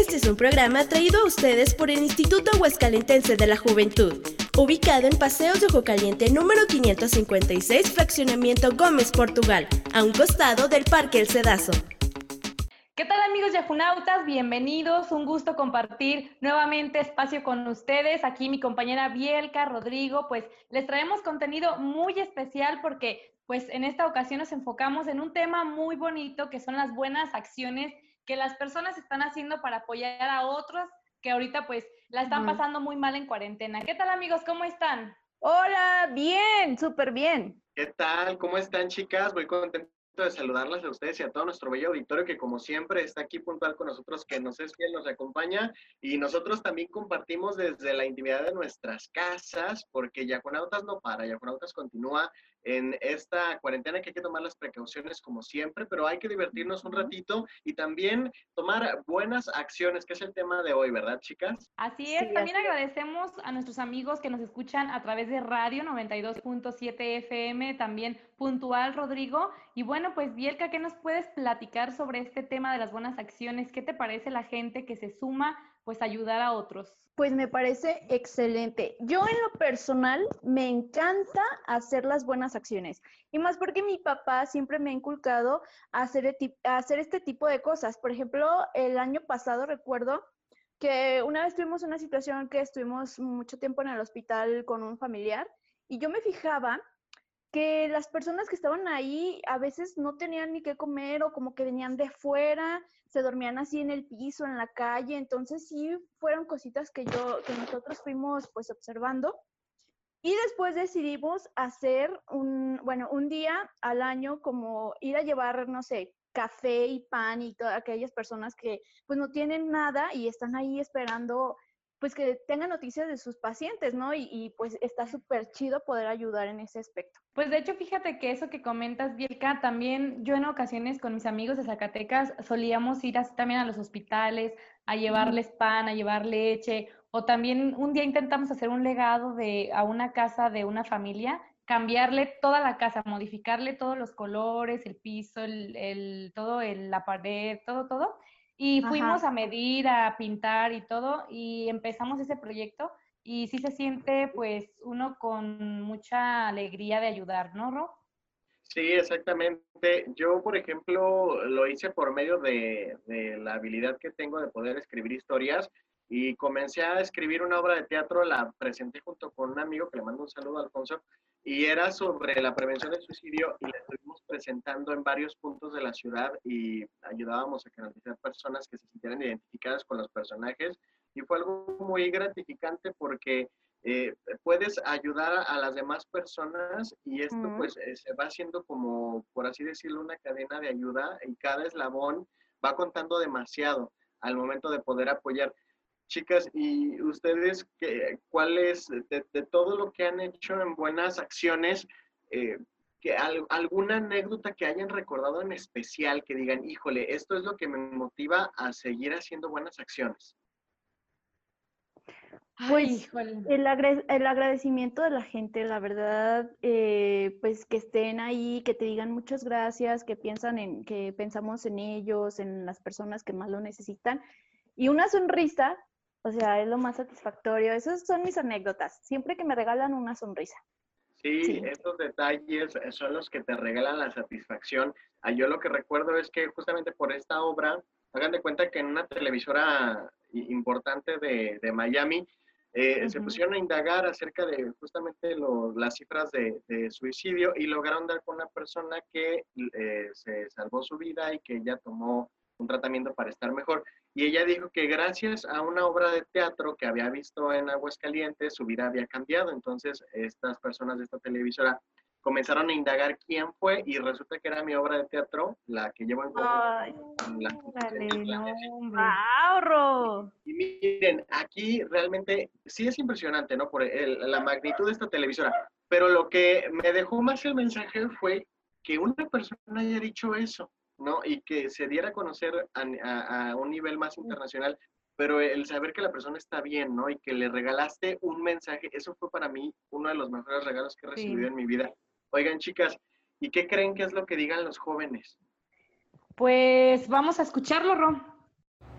Este es un programa traído a ustedes por el Instituto Huescalentense de la Juventud, ubicado en Paseos de Caliente número 556, Fraccionamiento Gómez, Portugal, a un costado del Parque El Cedazo. ¿Qué tal amigos yafunautas? Bienvenidos, un gusto compartir nuevamente espacio con ustedes. Aquí mi compañera Bielka, Rodrigo, pues les traemos contenido muy especial porque pues en esta ocasión nos enfocamos en un tema muy bonito que son las buenas acciones que las personas están haciendo para apoyar a otros que ahorita pues la están pasando muy mal en cuarentena. ¿Qué tal amigos? ¿Cómo están? Hola, bien, súper bien. ¿Qué tal? ¿Cómo están chicas? Muy contento de saludarlas a ustedes y a todo nuestro bello auditorio que como siempre está aquí puntual con nosotros, que nos es fiel, nos acompaña y nosotros también compartimos desde la intimidad de nuestras casas porque Yaconautas no para, Yaconautas continúa en esta cuarentena que hay que tomar las precauciones como siempre, pero hay que divertirnos un ratito y también tomar buenas acciones, que es el tema de hoy, ¿verdad, chicas? Así es, también agradecemos a nuestros amigos que nos escuchan a través de radio 92.7 FM, también puntual, Rodrigo. Y bueno, pues Bielka, ¿qué nos puedes platicar sobre este tema de las buenas acciones? ¿Qué te parece la gente que se suma pues ayudar a otros? Pues me parece excelente. Yo en lo personal me encanta hacer las buenas acciones y más porque mi papá siempre me ha inculcado a hacer, hacer este tipo de cosas. Por ejemplo, el año pasado recuerdo que una vez tuvimos una situación que estuvimos mucho tiempo en el hospital con un familiar y yo me fijaba que las personas que estaban ahí a veces no tenían ni qué comer o como que venían de fuera, se dormían así en el piso, en la calle, entonces sí fueron cositas que yo, que nosotros fuimos pues observando. Y después decidimos hacer un, bueno, un día al año como ir a llevar, no sé, café y pan y todas aquellas personas que pues no tienen nada y están ahí esperando pues que tengan noticias de sus pacientes, ¿no? Y, pues está súper chido poder ayudar en ese aspecto. Pues de hecho, fíjate que eso que comentas, Bielka, también yo en ocasiones con mis amigos de Zacatecas solíamos ir así también a los hospitales a llevarles pan, a llevar leche, o también un día intentamos hacer un legado de a una casa de una familia cambiarle toda la casa, modificarle todos los colores, el piso, el, el todo, el, la pared, todo, todo, y fuimos a medir, a pintar y todo, y empezamos ese proyecto y sí se siente pues uno con mucha alegría de ayudar, ¿no, Ro? Sí, exactamente. Yo, por ejemplo, lo hice por medio de, de, la habilidad que tengo de poder escribir historias y comencé a escribir una obra de teatro, la presenté junto con un amigo que le mando un saludo, Alfonso, y era sobre la prevención del suicidio y la estuvimos presentando en varios puntos de la ciudad y ayudábamos a canalizar personas que se sintieran identificadas con los personajes y fue algo muy gratificante porque eh, puedes ayudar a, las demás personas y esto pues eh, se va haciendo como, por así decirlo, una cadena de ayuda y cada eslabón va contando demasiado al momento de poder apoyar. Chicas, ¿y ustedes qué, cuál es, de, todo lo que han hecho en buenas acciones, eh, que alguna anécdota que hayan recordado en especial, que digan, híjole, esto es lo que me motiva a seguir haciendo buenas acciones? Pues el, el, agradecimiento de la gente, la verdad, eh, pues que estén ahí, que te digan muchas gracias, que piensan en, que pensamos en ellos, en las personas que más lo necesitan. Y una sonrisa o sea, es lo más satisfactorio. Esas son mis anécdotas. Siempre que me regalan una sonrisa. Sí, estos detalles son los que te regalan la satisfacción. Ah, yo lo que recuerdo es que justamente por esta obra, hagan de cuenta que en una televisora importante de, de Miami, eh, se pusieron a indagar acerca de justamente las cifras de, suicidio y lograron dar con una persona que eh, se salvó su vida y que ya tomó un tratamiento para estar mejor. Y ella dijo que gracias a una obra de teatro que había visto en Aguascalientes, su vida había cambiado. Entonces, estas personas de esta televisora comenzaron a indagar quién fue y resulta que era mi obra de teatro, la que llevo en Ay, la, Y miren, aquí realmente sí es impresionante, ¿no? Por la magnitud de esta televisora. Pero lo que me dejó más el mensaje fue que una persona haya dicho eso. ¿No? Y que se diera a conocer a, un nivel más internacional, pero el saber que la persona está bien, ¿no? Y que le regalaste un mensaje, eso fue para mí uno de los mejores regalos que he recibido en mi vida. Oigan, chicas, ¿y qué creen que es lo que digan los jóvenes? Pues vamos a escucharlo, Ron.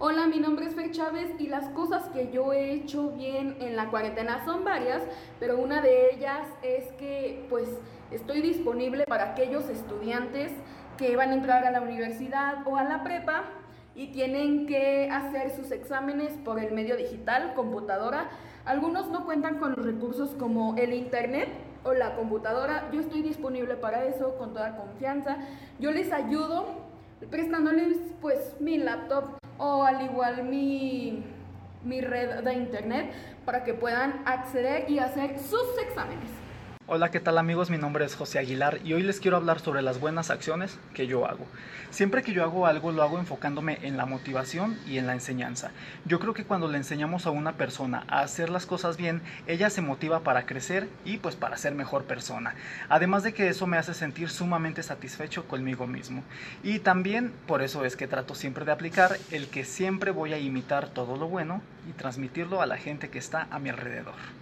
Hola, mi nombre es Fer Chávez y las cosas que yo he hecho bien en la cuarentena son varias, pero una de ellas es que pues estoy disponible para aquellos estudiantes que van a entrar a la universidad o a la prepa y tienen que hacer sus exámenes por el medio digital, computadora. Algunos no cuentan con los recursos como el internet o la computadora. Yo estoy disponible para eso con toda confianza. Yo les ayudo prestándoles pues mi laptop o al igual mi, mi red de internet para que puedan acceder y hacer sus exámenes. Hola, ¿qué tal amigos? Mi nombre es José Aguilar y hoy les quiero hablar sobre las buenas acciones que yo hago. Siempre que yo hago algo lo hago enfocándome en la motivación y en la enseñanza. Yo creo que cuando le enseñamos a una persona a hacer las cosas bien, ella se motiva para crecer y pues para ser mejor persona. Además de que eso me hace sentir sumamente satisfecho conmigo mismo. Y también por eso es que trato siempre de aplicar el que siempre voy a imitar todo lo bueno y transmitirlo a la gente que está a mi alrededor.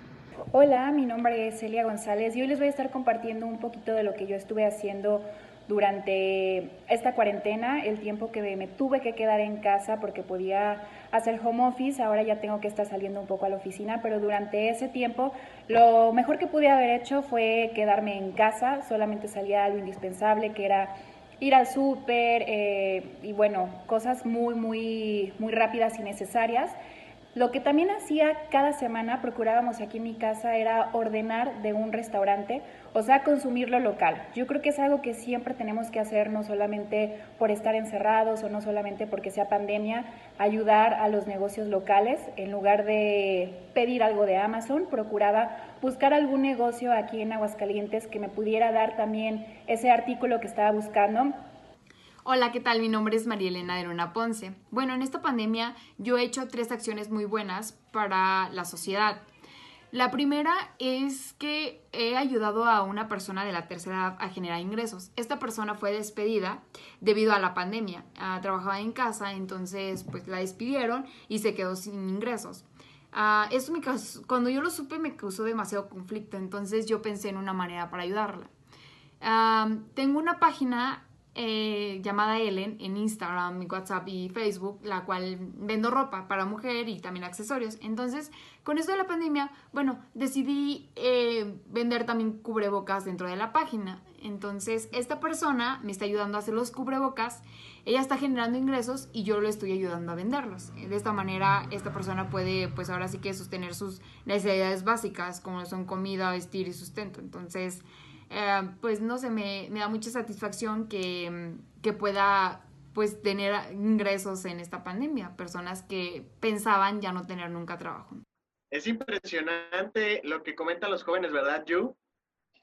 Hola, mi nombre es Celia González y hoy les voy a estar compartiendo un poquito de lo que yo estuve haciendo durante esta cuarentena, el tiempo que me tuve que quedar en casa porque podía hacer home office, ahora ya tengo que estar saliendo un poco a la oficina, pero durante ese tiempo lo mejor que pude haber hecho fue quedarme en casa, solamente salía algo indispensable que era ir al súper eh, y bueno, cosas muy, muy, muy rápidas y necesarias. Lo que también hacía cada semana, procurábamos aquí en mi casa, era ordenar de un restaurante, o sea, consumir lo local. Yo creo que es algo que siempre tenemos que hacer, no solamente por estar encerrados o no solamente porque sea pandemia, ayudar a los negocios locales. En lugar de pedir algo de Amazon, procuraba buscar algún negocio aquí en Aguascalientes que me pudiera dar también ese artículo que estaba buscando Hola, ¿qué tal? Mi nombre es María Elena de Luna Ponce. Bueno, en esta pandemia yo he hecho tres acciones muy buenas para la sociedad. La primera es que he ayudado a una persona de la tercera edad a generar ingresos. Esta persona fue despedida debido a la pandemia. Ah, trabajaba en casa, entonces pues la despidieron y se quedó sin ingresos. Uh, eso me cuando yo lo supe me causó demasiado conflicto, entonces yo pensé en una manera para ayudarla. Ah, tengo una página eh, llamada Ellen en Instagram, WhatsApp y Facebook, la cual vendo ropa para mujer y también accesorios. Entonces, con esto de la pandemia, bueno, decidí eh, vender también cubrebocas dentro de la página. Entonces, esta persona me está ayudando a hacer los cubrebocas, ella está generando ingresos y yo lo estoy ayudando a venderlos. De esta manera, esta persona puede, pues ahora sí que sostener sus necesidades básicas, como son comida, vestir y sustento. Entonces, eh, pues no sé, me, da mucha satisfacción que, que pueda pues tener ingresos en esta pandemia, personas que pensaban ya no tener nunca trabajo. Es impresionante lo que comentan los jóvenes, ¿verdad, Yu?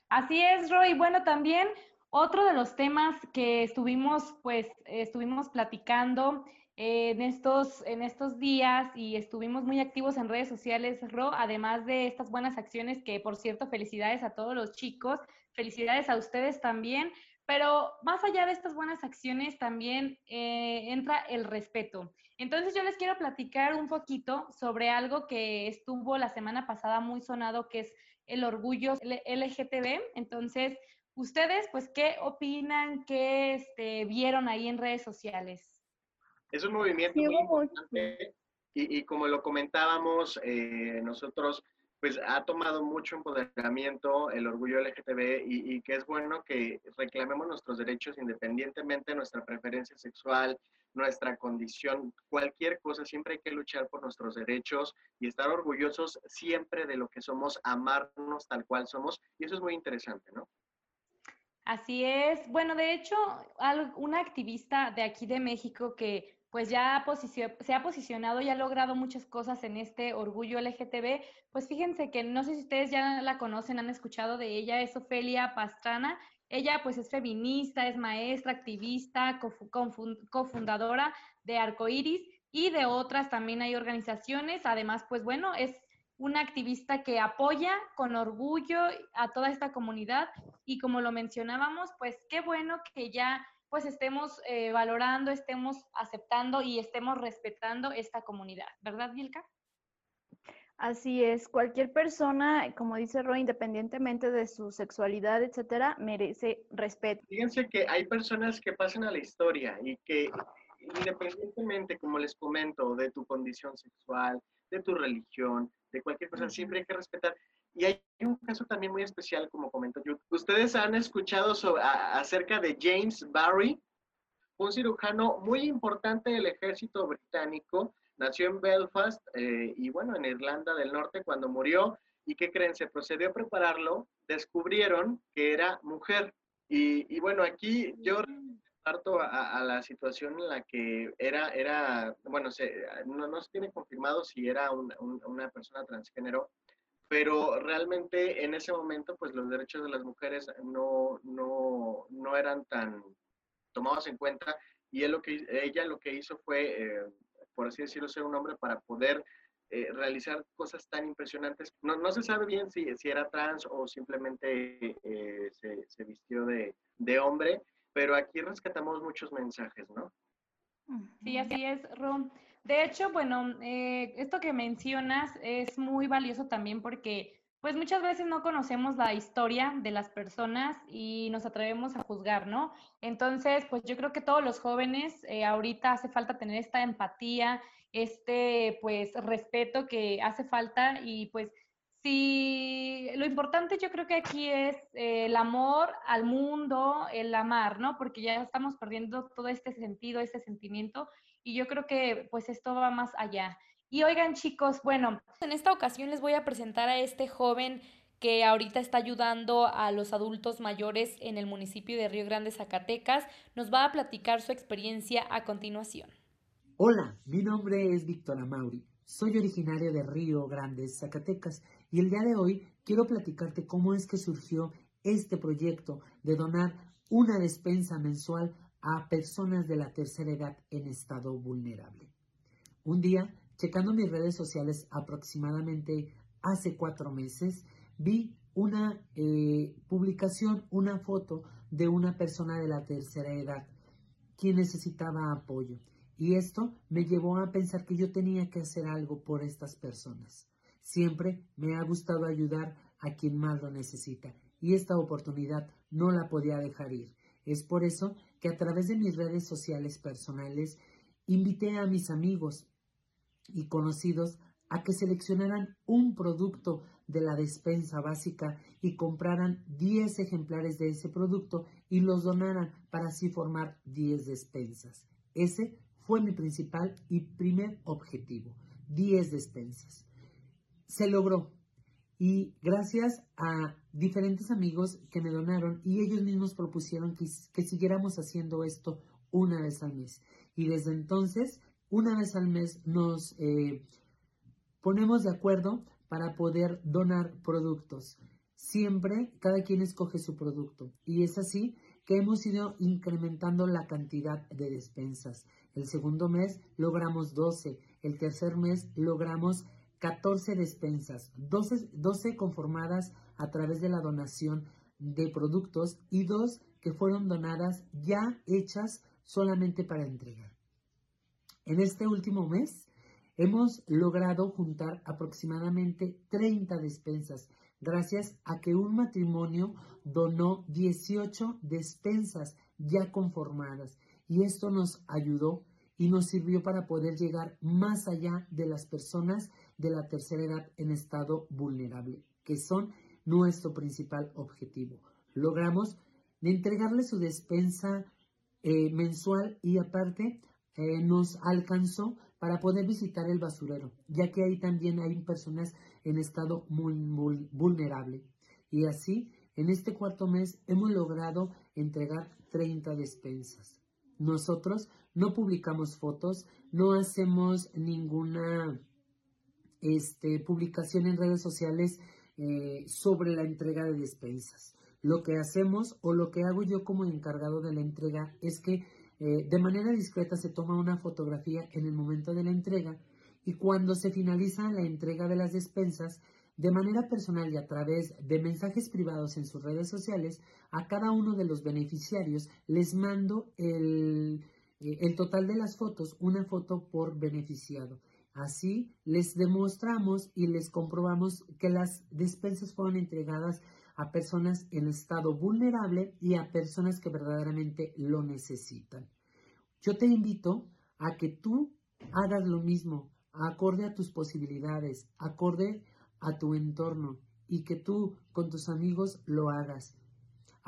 Así es, Roy. Bueno, también otro de los temas que estuvimos, pues, estuvimos platicando eh, en, estos, en estos días y estuvimos muy activos en redes sociales, Ro, además de estas buenas acciones que, por cierto, felicidades a todos los chicos felicidades a ustedes también, pero más allá de estas buenas acciones también eh, entra el respeto. Entonces yo les quiero platicar un poquito sobre algo que estuvo la semana pasada muy sonado, que es el orgullo LGTB. Entonces, ustedes, pues, ¿qué opinan? ¿Qué este, vieron ahí en redes sociales? Es un movimiento muy importante y, y, como lo comentábamos, eh, nosotros pues ha tomado mucho empoderamiento el orgullo LGTB y, y, que es bueno que reclamemos nuestros derechos independientemente de nuestra preferencia sexual, nuestra condición, cualquier cosa, siempre hay que luchar por nuestros derechos y estar orgullosos siempre de lo que somos, amarnos tal cual somos y eso es muy interesante, ¿no? Así es. Bueno, de hecho, una activista de aquí de México que pues ya se ha posicionado y ha logrado muchas cosas en este orgullo LGTB. Pues fíjense que no sé si ustedes ya la conocen, han escuchado de ella, es Ofelia Pastrana. Ella pues es feminista, es maestra, activista, cofundadora de Arcoiris y de otras también hay organizaciones. Además, pues bueno, es una activista que apoya con orgullo a toda esta comunidad y como lo mencionábamos, pues qué bueno que ya pues estemos eh, valorando, estemos aceptando y estemos respetando esta comunidad, ¿verdad, Vilka? Así es, cualquier persona, como dice Roy, independientemente de su sexualidad, etcétera, merece respeto. Fíjense que hay personas que pasan a la historia y que independientemente, como les comento, de tu condición sexual, de tu religión, de cualquier cosa, siempre hay que respetar. Y hay un caso también muy especial, como comento yo. Ustedes han escuchado acerca de James Barry, un cirujano muy importante del ejército británico. Nació en Belfast eh, y bueno, en Irlanda del Norte cuando murió. ¿Y qué creen? Se procedió a prepararlo. Descubrieron que era mujer. Y, y bueno, aquí yo parto a, la situación en la que era, era bueno, se, no, no se tiene confirmado si era una persona transgénero, pero realmente en ese momento pues los derechos de las mujeres no, no, no eran tan tomados en cuenta y él lo que, ella lo que hizo fue, eh, por así decirlo, ser un hombre para poder eh, realizar cosas tan impresionantes. No, no, se sabe bien si, si era trans o simplemente eh, se, vistió de, de hombre, pero aquí rescatamos muchos mensajes, ¿no? Sí, así es, Rom. De hecho, bueno, eh, esto que mencionas es muy valioso también porque pues muchas veces no conocemos la historia de las personas y nos atrevemos a juzgar, ¿no? Entonces, pues yo creo que todos los jóvenes eh, ahorita hace falta tener esta empatía, este pues respeto que hace falta y pues Sí, lo importante yo creo que aquí es eh, el amor al mundo, el amar, ¿no? Porque ya estamos perdiendo todo este sentido, este sentimiento, y yo creo que pues esto va más allá. Y oigan chicos, bueno, en esta ocasión les voy a presentar a este joven que ahorita está ayudando a los adultos mayores en el municipio de Río Grande, Zacatecas. Nos va a platicar su experiencia a continuación. Hola, mi nombre es Víctor Amauri. Soy originario de Río Grande, Zacatecas, y el día de hoy quiero platicarte cómo es que surgió este proyecto de donar una despensa mensual a personas de la tercera edad en estado vulnerable. Un día, checando mis redes sociales aproximadamente hace cuatro meses, vi una eh, publicación, una foto de una persona de la tercera edad quien necesitaba apoyo. Y esto me llevó a pensar que yo tenía que hacer algo por estas personas. Siempre me ha gustado ayudar a quien más lo necesita y esta oportunidad no la podía dejar ir. Es por eso que a través de mis redes sociales personales invité a mis amigos y conocidos a que seleccionaran un producto de la despensa básica y compraran 10 ejemplares de ese producto y los donaran para así formar 10 despensas. Ese fue mi principal y primer objetivo, 10 despensas. Se logró y gracias a diferentes amigos que me donaron y ellos mismos propusieron que, siguiéramos haciendo esto una vez al mes. Y desde entonces, una vez al mes nos eh, ponemos de acuerdo para poder donar productos. Siempre cada quien escoge su producto y es así que hemos ido incrementando la cantidad de despensas. El segundo mes logramos 12, el tercer mes logramos 14 despensas, 12, 12 conformadas a través de la donación de productos y dos que fueron donadas ya hechas solamente para entregar. En este último mes hemos logrado juntar aproximadamente 30 despensas gracias a que un matrimonio donó 18 despensas ya conformadas y esto nos ayudó y nos sirvió para poder llegar más allá de las personas de la tercera edad en estado vulnerable, que son nuestro principal objetivo. Logramos entregarle su despensa eh, mensual y aparte eh, nos alcanzó para poder visitar el basurero, ya que ahí también hay personas en estado muy, muy vulnerable. Y así, en este cuarto mes hemos logrado entregar 30 despensas. Nosotros no publicamos fotos, no hacemos ninguna este, publicación en redes sociales eh, sobre la entrega de despensas. Lo que hacemos o lo que hago yo como encargado de la entrega es que eh, de manera discreta se toma una fotografía en el momento de la entrega y cuando se finaliza la entrega de las despensas, de manera personal y a través de mensajes privados en sus redes sociales, a cada uno de los beneficiarios les mando el, eh, el total de las fotos, una foto por beneficiado. Así les demostramos y les comprobamos que las despensas fueron entregadas a personas en estado vulnerable y a personas que verdaderamente lo necesitan. Yo te invito a que tú hagas lo mismo, acorde a tus posibilidades, acorde a tu entorno y que tú con tus amigos lo hagas.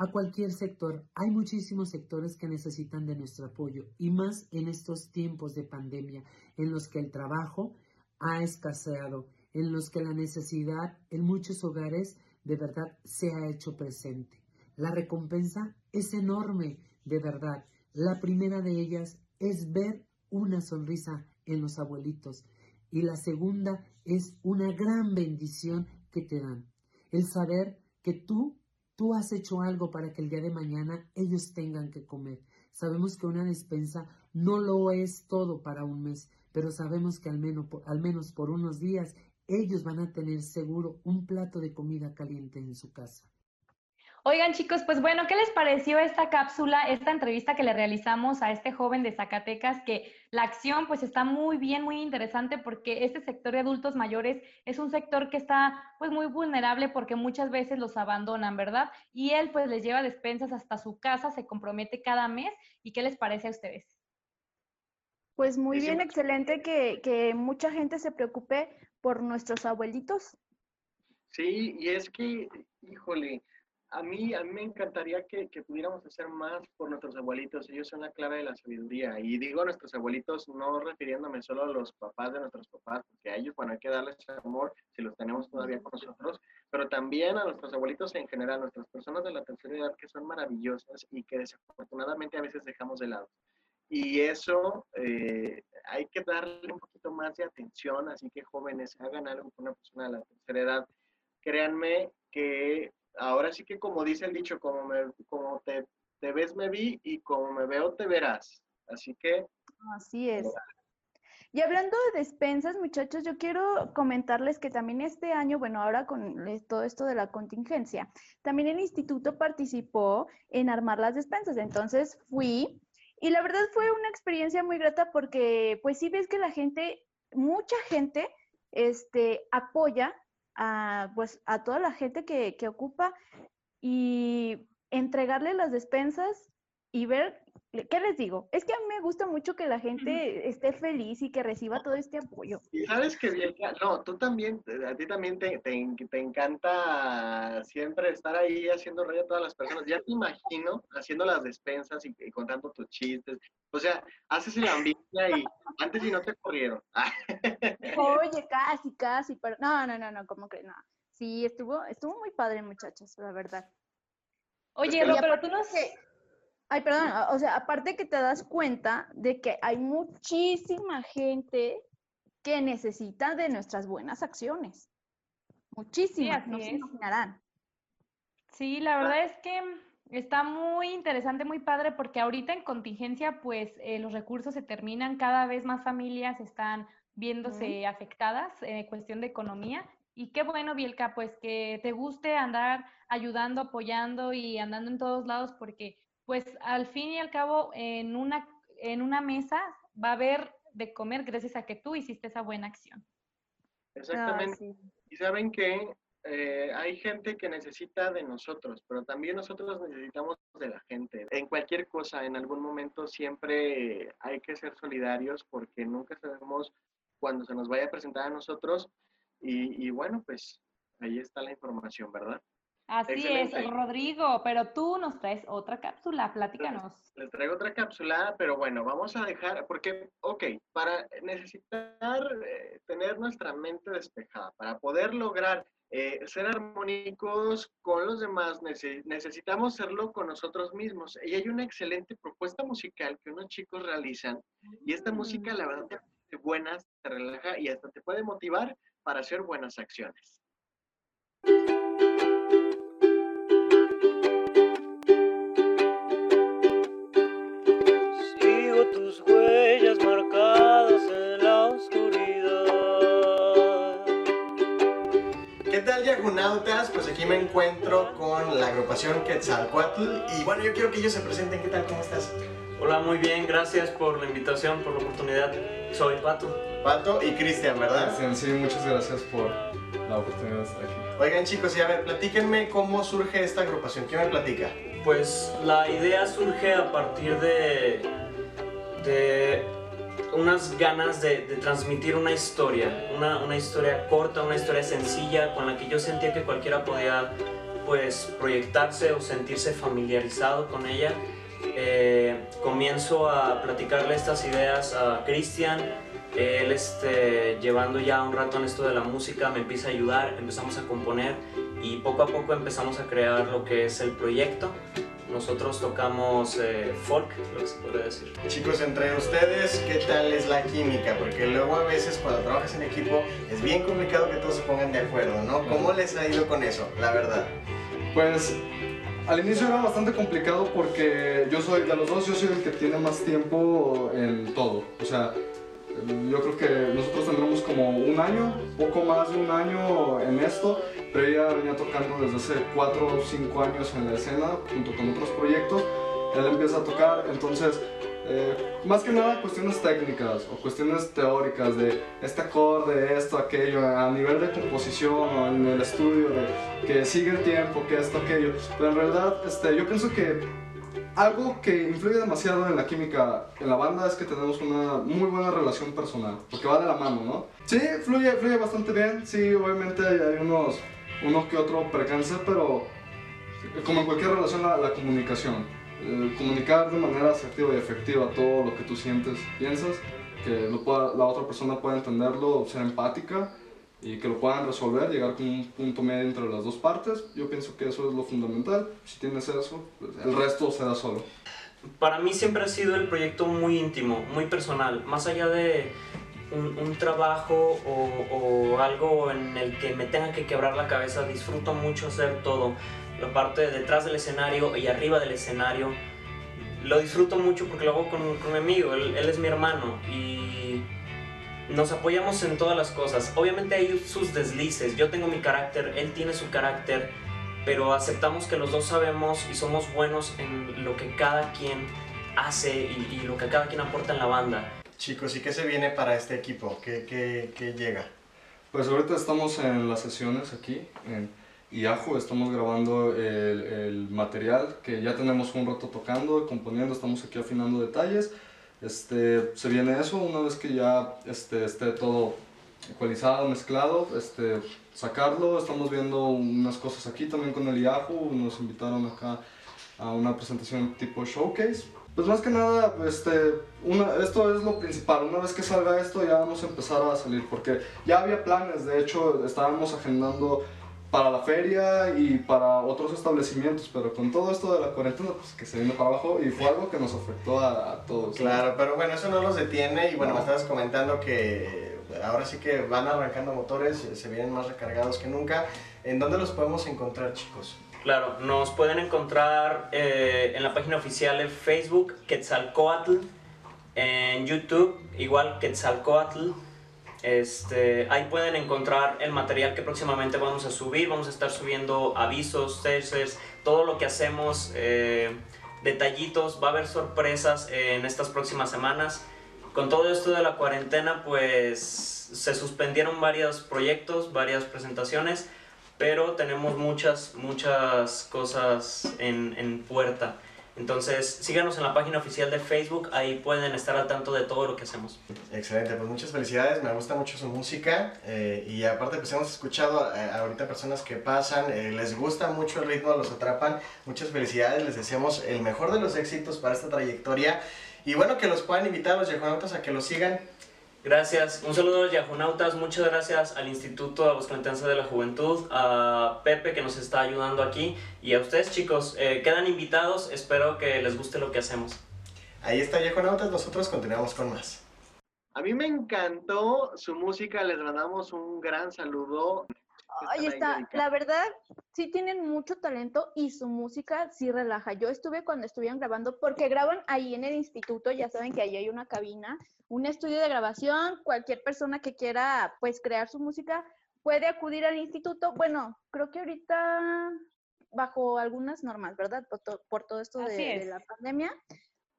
A cualquier sector, hay muchísimos sectores que necesitan de nuestro apoyo y más en estos tiempos de pandemia en los que el trabajo ha escaseado, en los que la necesidad en muchos hogares de verdad se ha hecho presente. La recompensa es enorme, de verdad. La primera de ellas es ver una sonrisa en los abuelitos y la segunda es una gran bendición que te dan. El saber que tú, tú has hecho algo para que el día de mañana ellos tengan que comer. Sabemos que una despensa no lo es todo para un mes, pero sabemos que al menos, por unos días ellos van a tener seguro un plato de comida caliente en su casa. Oigan chicos, pues bueno, ¿qué les pareció esta cápsula, esta entrevista que le realizamos a este joven de Zacatecas? Que la acción pues está muy bien, muy interesante porque este sector de adultos mayores es un sector que está pues muy vulnerable porque muchas veces los abandonan, ¿verdad? Y él pues les lleva despensas hasta su casa, se compromete cada mes. ¿Y qué les parece a ustedes? Pues muy bien, excelente que, que mucha gente se preocupe por nuestros abuelitos. Sí, y es que, híjole, a mí, a mí me encantaría que, que, pudiéramos hacer más por nuestros abuelitos. Ellos son la clave de la sabiduría. Y digo nuestros abuelitos no refiriéndome solo a los papás de nuestros papás, porque a ellos, bueno, hay que darles amor si los tenemos todavía con nosotros, pero también a nuestros abuelitos en general, nuestras personas de la tercera edad que son maravillosas y que desafortunadamente a veces dejamos de lado. Y eso eh, hay que darle un poquito más de atención, así que jóvenes, hagan algo con una persona de la tercera edad. Créanme que ahora sí que como dice el dicho, como, me, como te, te ves me vi y como me veo te verás. Así que... Así es. Y hablando de despensas, muchachos, yo quiero comentarles que también este año, bueno, ahora con todo esto de la contingencia, también el instituto participó en armar las despensas. Entonces fui y la verdad fue una experiencia muy grata porque pues sí ves que la gente, mucha gente, este, apoya a, pues, a toda la gente que, que ocupa y entregarle las despensas y ver ¿Qué les digo? Es que a mí me gusta mucho que la gente esté feliz y que reciba todo este apoyo. Y sabes que bien, no, tú también, a ti también te, te, encanta siempre estar ahí haciendo reír a todas las personas. Ya te imagino haciendo las despensas y, contando tus chistes. O sea, haces el ambiente y antes y no te corrieron. Oye, casi, casi, pero no, no, no, no, como que no. Sí, estuvo, estuvo muy padre, muchachos, la verdad. Oye, pero tú no sé Ay, perdón, o sea, aparte que te das cuenta de que hay muchísima gente que necesita de nuestras buenas acciones. Muchísimas, no se imaginarán. Sí, la verdad es que está muy interesante, muy padre, porque ahorita en contingencia, pues eh, los recursos se terminan, cada vez más familias están viéndose afectadas en cuestión de economía. Y qué bueno, Bielka, pues que te guste andar ayudando, apoyando y andando en todos lados, porque pues al fin y al cabo en una, en una mesa va a haber de comer gracias a que tú hiciste esa buena acción. Exactamente. Y saben que eh, hay gente que necesita de nosotros, pero también nosotros necesitamos de la gente. En cualquier cosa, en algún momento siempre hay que ser solidarios porque nunca sabemos cuándo se nos vaya a presentar a nosotros. Y, y bueno, pues ahí está la información, ¿verdad? Así es, Rodrigo, pero tú nos traes otra cápsula, platícanos. Les, traigo otra cápsula, pero bueno, vamos a dejar, porque, ok, para necesitar eh, tener nuestra mente despejada, para poder lograr eh, ser armónicos con los demás, necesitamos serlo con nosotros mismos. Y hay una excelente propuesta musical que unos chicos realizan, y esta música, la verdad, te buenas, te relaja y hasta te puede motivar para hacer buenas acciones. Pues aquí me encuentro con la agrupación Quetzalcoatl y bueno, yo quiero que ellos se presenten. ¿Qué tal? ¿Cómo estás? Hola, muy bien, gracias por la invitación, por la oportunidad. Soy Pato. Pato y Cristian, ¿verdad? sí, muchas gracias por la oportunidad de estar aquí. Oigan chicos, y a ver, platíquenme cómo surge esta agrupación. ¿Quién me platica? Pues la idea surge a partir de, de unas ganas de, transmitir una historia, una, una, historia corta, una historia sencilla con la que yo sentía que cualquiera podía pues proyectarse o sentirse familiarizado con ella. Eh, comienzo a platicarle estas ideas a Cristian, él este, llevando ya un rato en esto de la música me empieza a ayudar, empezamos a componer y poco a poco empezamos a crear lo que es el proyecto. Nosotros tocamos eh, folk, lo que se puede decir. Chicos, entre ustedes, ¿qué tal es la química? Porque luego a veces cuando trabajas en equipo es bien complicado que todos se pongan de acuerdo, ¿no? ¿Cómo les ha ido con eso, la verdad? Pues al inicio era bastante complicado porque yo soy, de los dos, yo soy el que tiene más tiempo en todo. O sea, yo creo que nosotros tendremos como un año, poco más de un año en esto, pero ella venía tocando desde hace 4 o 5 años en la escena junto con otros proyectos. Él empieza a tocar, entonces, eh, más que nada cuestiones técnicas o cuestiones teóricas de este acorde, esto, aquello, a nivel de composición o en el estudio, de que sigue el tiempo, que esto, aquello. Pero en realidad, este, yo pienso que algo que influye demasiado en la química en la banda es que tenemos una muy buena relación personal, porque va de la mano, ¿no? Sí, fluye, fluye bastante bien, sí, obviamente hay, unos, uno que otro percance, pero como en cualquier relación, la, comunicación. comunicar de manera asertiva y efectiva todo lo que tú sientes, piensas, que lo pueda, la otra persona pueda entenderlo, ser empática y que lo puedan resolver, llegar con un punto medio entre las dos partes. Yo pienso que eso es lo fundamental. Si tienes eso, pues, el resto se da solo. Para mí siempre ha sido el proyecto muy íntimo, muy personal, más allá de un, trabajo o, algo en el que me tenga que quebrar la cabeza, disfruto mucho hacer todo, la parte de detrás del escenario y arriba del escenario. Lo disfruto mucho porque lo hago con, con mi amigo, él es mi hermano y nos apoyamos en todas las cosas. Obviamente hay sus deslices. Yo tengo mi carácter, él tiene su carácter, pero aceptamos que los dos sabemos y somos buenos en lo que cada quien hace y, lo que cada quien aporta en la banda. Chicos, ¿y qué se viene para este equipo? ¿Qué, qué, qué llega? Pues ahorita estamos en las sesiones aquí en IAJO, estamos grabando el, el material que ya tenemos un rato tocando, componiendo, estamos aquí afinando detalles este, se viene eso una vez que ya este, esté todo ecualizado, mezclado, este, sacarlo. Estamos viendo unas cosas aquí también con el IAHU, nos invitaron acá a una presentación tipo showcase. Pues más que nada, este, una, esto es lo principal. Una vez que salga esto ya vamos a empezar a salir porque ya había planes, de hecho estábamos agendando para la feria y para otros establecimientos, pero con todo esto de la cuarentena, pues que se vino para abajo y fue algo que nos afectó a, todos. Claro, pero bueno, eso no los detiene y bueno, me estabas comentando que ahora sí que van arrancando motores, se vienen más recargados que nunca. ¿En dónde los podemos encontrar, chicos? Claro, nos pueden encontrar eh, en la página oficial de Facebook, Quetzalcoatl, en YouTube, igual Quetzalcoatl, este, ahí pueden encontrar el material que próximamente vamos a subir. Vamos a estar subiendo avisos, teasers, todo lo que hacemos, eh, detallitos. Va a haber sorpresas en estas próximas semanas. Con todo esto de la cuarentena, pues se suspendieron varios proyectos, varias presentaciones, pero tenemos muchas, muchas cosas en, en puerta. Entonces, síganos en la página oficial de Facebook, ahí pueden estar al tanto de todo lo que hacemos. Excelente, pues muchas felicidades, me gusta mucho su música eh, y aparte pues hemos escuchado eh, ahorita personas que pasan, eh, les gusta mucho el ritmo, los atrapan, muchas felicidades, les deseamos el mejor de los éxitos para esta trayectoria y bueno, que los puedan invitar a los yajonautas a que los sigan Gracias. Un saludo a los Yajunautas. Muchas gracias al Instituto Aguascalentense de la Juventud, a Pepe que nos está ayudando aquí y a ustedes chicos. Eh, quedan invitados. Espero que les guste lo que hacemos. Ahí está Yajunautas. Nosotros continuamos con más. A mí me encantó su música. Les mandamos un gran saludo. Ahí está, la verdad, sí tienen mucho talento y su música sí relaja. Yo estuve cuando estuvieron grabando, porque graban ahí en el instituto, ya saben que ahí hay una cabina, un estudio de grabación, cualquier persona que quiera pues crear su música puede acudir al instituto. Bueno, creo que ahorita bajo algunas normas, ¿verdad? Por, todo esto de, de la pandemia,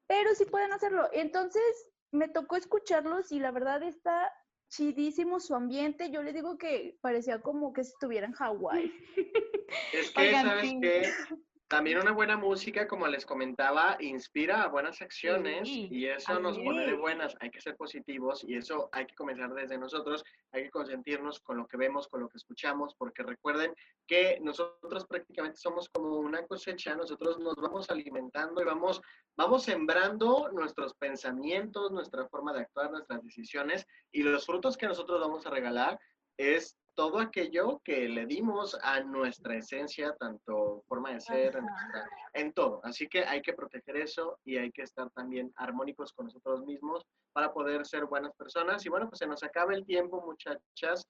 pero sí pueden hacerlo. Entonces, me tocó escucharlos y la verdad está chidísimo su ambiente. Yo le digo que parecía como que estuviera en Hawái. Es que, ¿sabes qué? También una buena música, como les comentaba, inspira a buenas acciones Sí, y eso nos pone de buenas. Hay que ser positivos y eso hay que comenzar desde nosotros. Hay que consentirnos con lo que vemos, con lo que escuchamos, porque recuerden que nosotros prácticamente somos como una cosecha. Nosotros nos vamos alimentando y vamos, vamos sembrando nuestros pensamientos, nuestra forma de actuar, nuestras decisiones y los frutos que nosotros vamos a regalar es todo aquello que le dimos a nuestra esencia, tanto forma de ser, en, todo. Así que hay que proteger eso y hay que estar también armónicos con nosotros mismos para poder ser buenas personas. Y bueno, pues se nos acaba el tiempo, muchachas.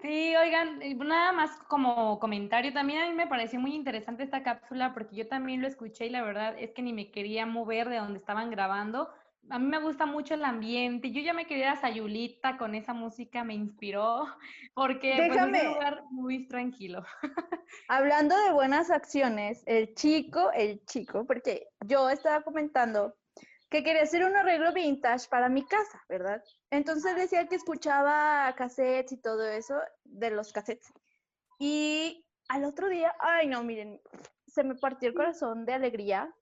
Sí, oigan, nada más como comentario, también a mí me pareció muy interesante esta cápsula porque yo también lo escuché y la verdad es que ni me quería mover de donde estaban grabando. A mí me gusta mucho el ambiente, yo ya me quería Sayulita con esa música, me inspiró porque pues, es Déjame. un lugar muy tranquilo. Hablando de buenas acciones, el chico, el chico, porque yo estaba comentando que quería hacer un arreglo vintage para mi casa, ¿verdad? Entonces decía que escuchaba cassettes y todo eso de los cassettes. Y al otro día, ay no, miren, se me partió el corazón de alegría.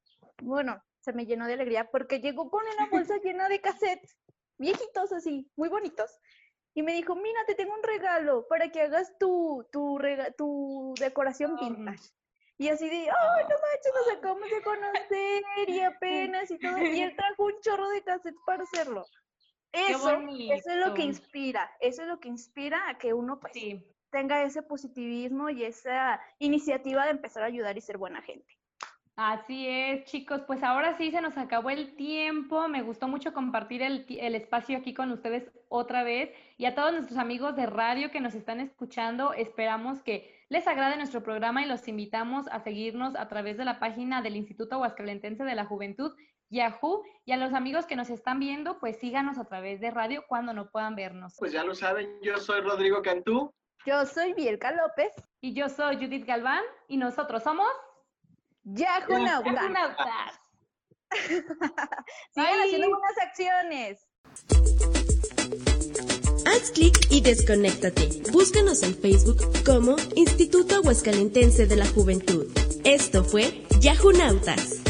Bueno, se me llenó de alegría porque llegó con una bolsa llena de cassettes, viejitos así, muy bonitos. Y me dijo, mira, te tengo un regalo para que hagas tu, tu, rega- tu decoración vintage. Y así de, ay, no manches, nos acabamos de conocer y apenas y todo. Y él trajo un chorro de cassettes para hacerlo. Eso, eso es lo que inspira, eso es lo que inspira a que uno pues Sí. tenga ese positivismo y esa iniciativa de empezar a ayudar y ser buena gente. Así es, chicos. Pues ahora sí se nos acabó el tiempo. Me gustó mucho compartir el, el espacio aquí con ustedes otra vez. Y a todos nuestros amigos de radio que nos están escuchando, esperamos que les agrade nuestro programa y los invitamos a seguirnos a través de la página del Instituto Aguascalentense de la Juventud, Yahoo. Y a los amigos que nos están viendo, pues síganos a través de radio cuando no puedan vernos. Pues ya lo saben, yo soy Rodrigo Cantú. Yo soy Bielka López. Y yo soy Judith Galván y nosotros somos Yahunautas. Yahunautas. Sigan haciendo buenas acciones. Haz clic y desconéctate. Búscanos en Facebook como Instituto Aguascalentense de la Juventud. Esto fue Yahunautas.